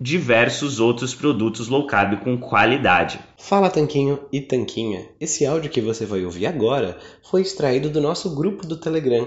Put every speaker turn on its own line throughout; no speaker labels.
diversos outros produtos low carb com qualidade.
Fala Tanquinho e Tanquinha. Esse áudio que você vai ouvir agora foi extraído do nosso grupo do Telegram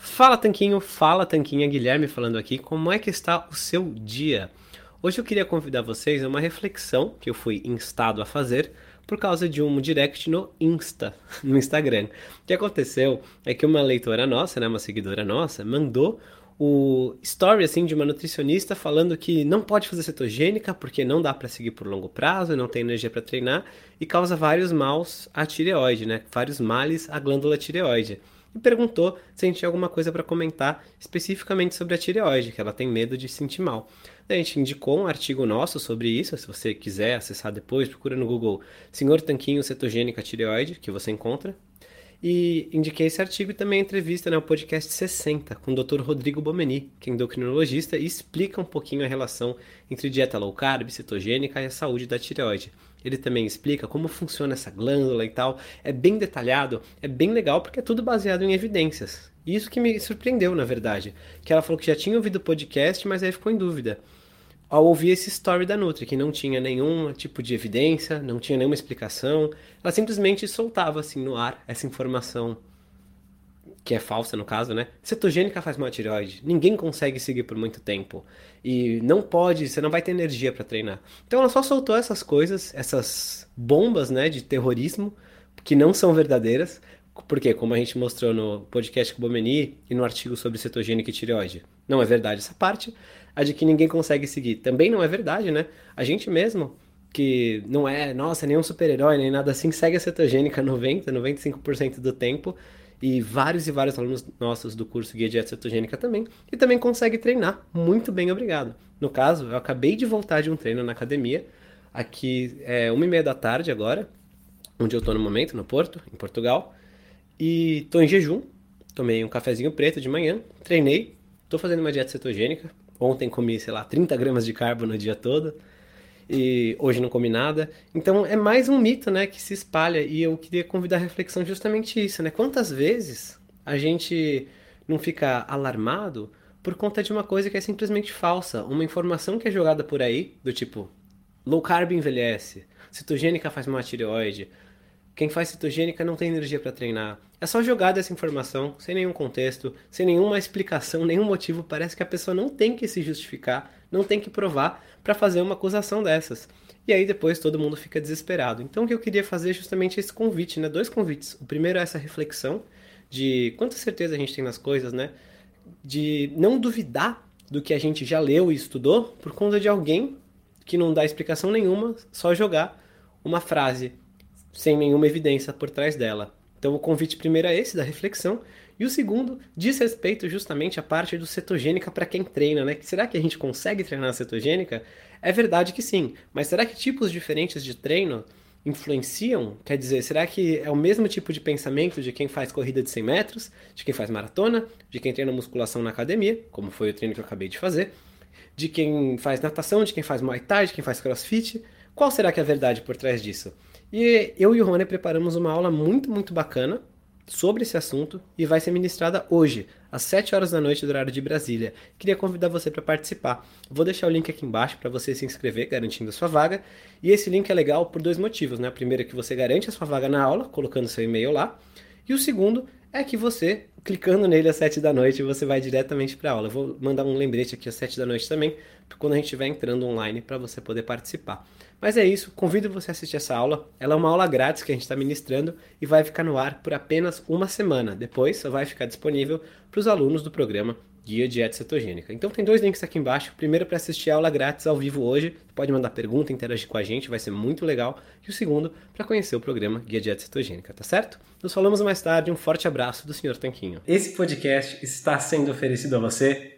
Fala Tanquinho, fala Tanquinha, Guilherme falando aqui. Como é que está o seu dia? Hoje eu queria convidar vocês a uma reflexão que eu fui instado a fazer por causa de um direct no Insta, no Instagram. O que aconteceu é que uma leitora nossa, né, uma seguidora nossa, mandou o story assim de uma nutricionista falando que não pode fazer cetogênica porque não dá para seguir por longo prazo, não tem energia para treinar e causa vários maus à tireoide, né? Vários males à glândula tireoide. E perguntou se a gente tinha alguma coisa para comentar especificamente sobre a tireoide, que ela tem medo de sentir mal. A gente indicou um artigo nosso sobre isso, se você quiser acessar depois, procura no Google Senhor Tanquinho Cetogênica Tireoide, que você encontra. E indiquei esse artigo e também a entrevista no né, podcast 60 com o Dr. Rodrigo Bomeni, que é endocrinologista e explica um pouquinho a relação entre dieta low carb, cetogênica e a saúde da tireoide. Ele também explica como funciona essa glândula e tal. É bem detalhado, é bem legal porque é tudo baseado em evidências. Isso que me surpreendeu, na verdade. Que ela falou que já tinha ouvido o podcast, mas aí ficou em dúvida ao ouvir esse story da Nutri, que não tinha nenhum tipo de evidência, não tinha nenhuma explicação, ela simplesmente soltava assim no ar essa informação que é falsa no caso, né? Cetogênica faz mal à tireoide. Ninguém consegue seguir por muito tempo. E não pode, você não vai ter energia para treinar. Então ela só soltou essas coisas, essas bombas, né, de terrorismo, que não são verdadeiras. Porque, como a gente mostrou no podcast com o Bomeni e no artigo sobre cetogênica e tireoide, não é verdade essa parte a de que ninguém consegue seguir. Também não é verdade, né? A gente mesmo, que não é, nossa, nenhum super-herói, nem nada assim, segue a cetogênica 90, 95% do tempo. E vários e vários alunos nossos do curso Guia Dieta Cetogênica também. E também consegue treinar. Muito bem, obrigado. No caso, eu acabei de voltar de um treino na academia. Aqui é uma e meia da tarde agora, onde eu tô no momento, no Porto, em Portugal. E tô em jejum. Tomei um cafezinho preto de manhã, treinei, tô fazendo uma dieta cetogênica, Ontem comi, sei lá, 30 gramas de carbo no dia todo. e hoje não come nada. Então é mais um mito, né, que se espalha e eu queria convidar a reflexão justamente isso, né? Quantas vezes a gente não fica alarmado por conta de uma coisa que é simplesmente falsa, uma informação que é jogada por aí, do tipo low carb envelhece, cetogênica faz mal à tireoide, quem faz cetogênica não tem energia para treinar. É só jogada essa informação, sem nenhum contexto, sem nenhuma explicação, nenhum motivo. Parece que a pessoa não tem que se justificar, não tem que provar para fazer uma acusação dessas. E aí depois todo mundo fica desesperado. Então o que eu queria fazer é justamente esse convite, né? Dois convites. O primeiro é essa reflexão de quanta certeza a gente tem nas coisas, né? De não duvidar do que a gente já leu e estudou por conta de alguém que não dá explicação nenhuma, só jogar uma frase sem nenhuma evidência por trás dela. Então o convite primeiro é esse, da reflexão, e o segundo diz respeito justamente à parte do cetogênica para quem treina, né? Será que a gente consegue treinar cetogênica? É verdade que sim, mas será que tipos diferentes de treino influenciam? Quer dizer, será que é o mesmo tipo de pensamento de quem faz corrida de 100 metros, de quem faz maratona, de quem treina musculação na academia, como foi o treino que eu acabei de fazer, de quem faz natação, de quem faz muay thai, de quem faz crossfit? Qual será que é a verdade por trás disso? E eu e o Rony preparamos uma aula muito, muito bacana sobre esse assunto e vai ser ministrada hoje, às 7 horas da noite do horário de Brasília. Queria convidar você para participar. Vou deixar o link aqui embaixo para você se inscrever, garantindo a sua vaga. E esse link é legal por dois motivos, né? O primeiro é que você garante a sua vaga na aula, colocando seu e-mail lá. E o segundo é que você, clicando nele às 7 da noite, você vai diretamente para a aula. Eu vou mandar um lembrete aqui às 7 da noite também, quando a gente estiver entrando online para você poder participar. Mas é isso, convido você a assistir essa aula. Ela é uma aula grátis que a gente está ministrando e vai ficar no ar por apenas uma semana. Depois só vai ficar disponível para os alunos do programa Guia Dieta Cetogênica. Então tem dois links aqui embaixo. Primeiro para assistir a aula grátis ao vivo hoje. Pode mandar pergunta, interagir com a gente, vai ser muito legal. E o segundo para conhecer o programa Guia Dieta Cetogênica, tá certo? Nos falamos mais tarde. Um forte abraço do Sr. Tanquinho. Esse podcast está sendo oferecido a você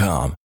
com.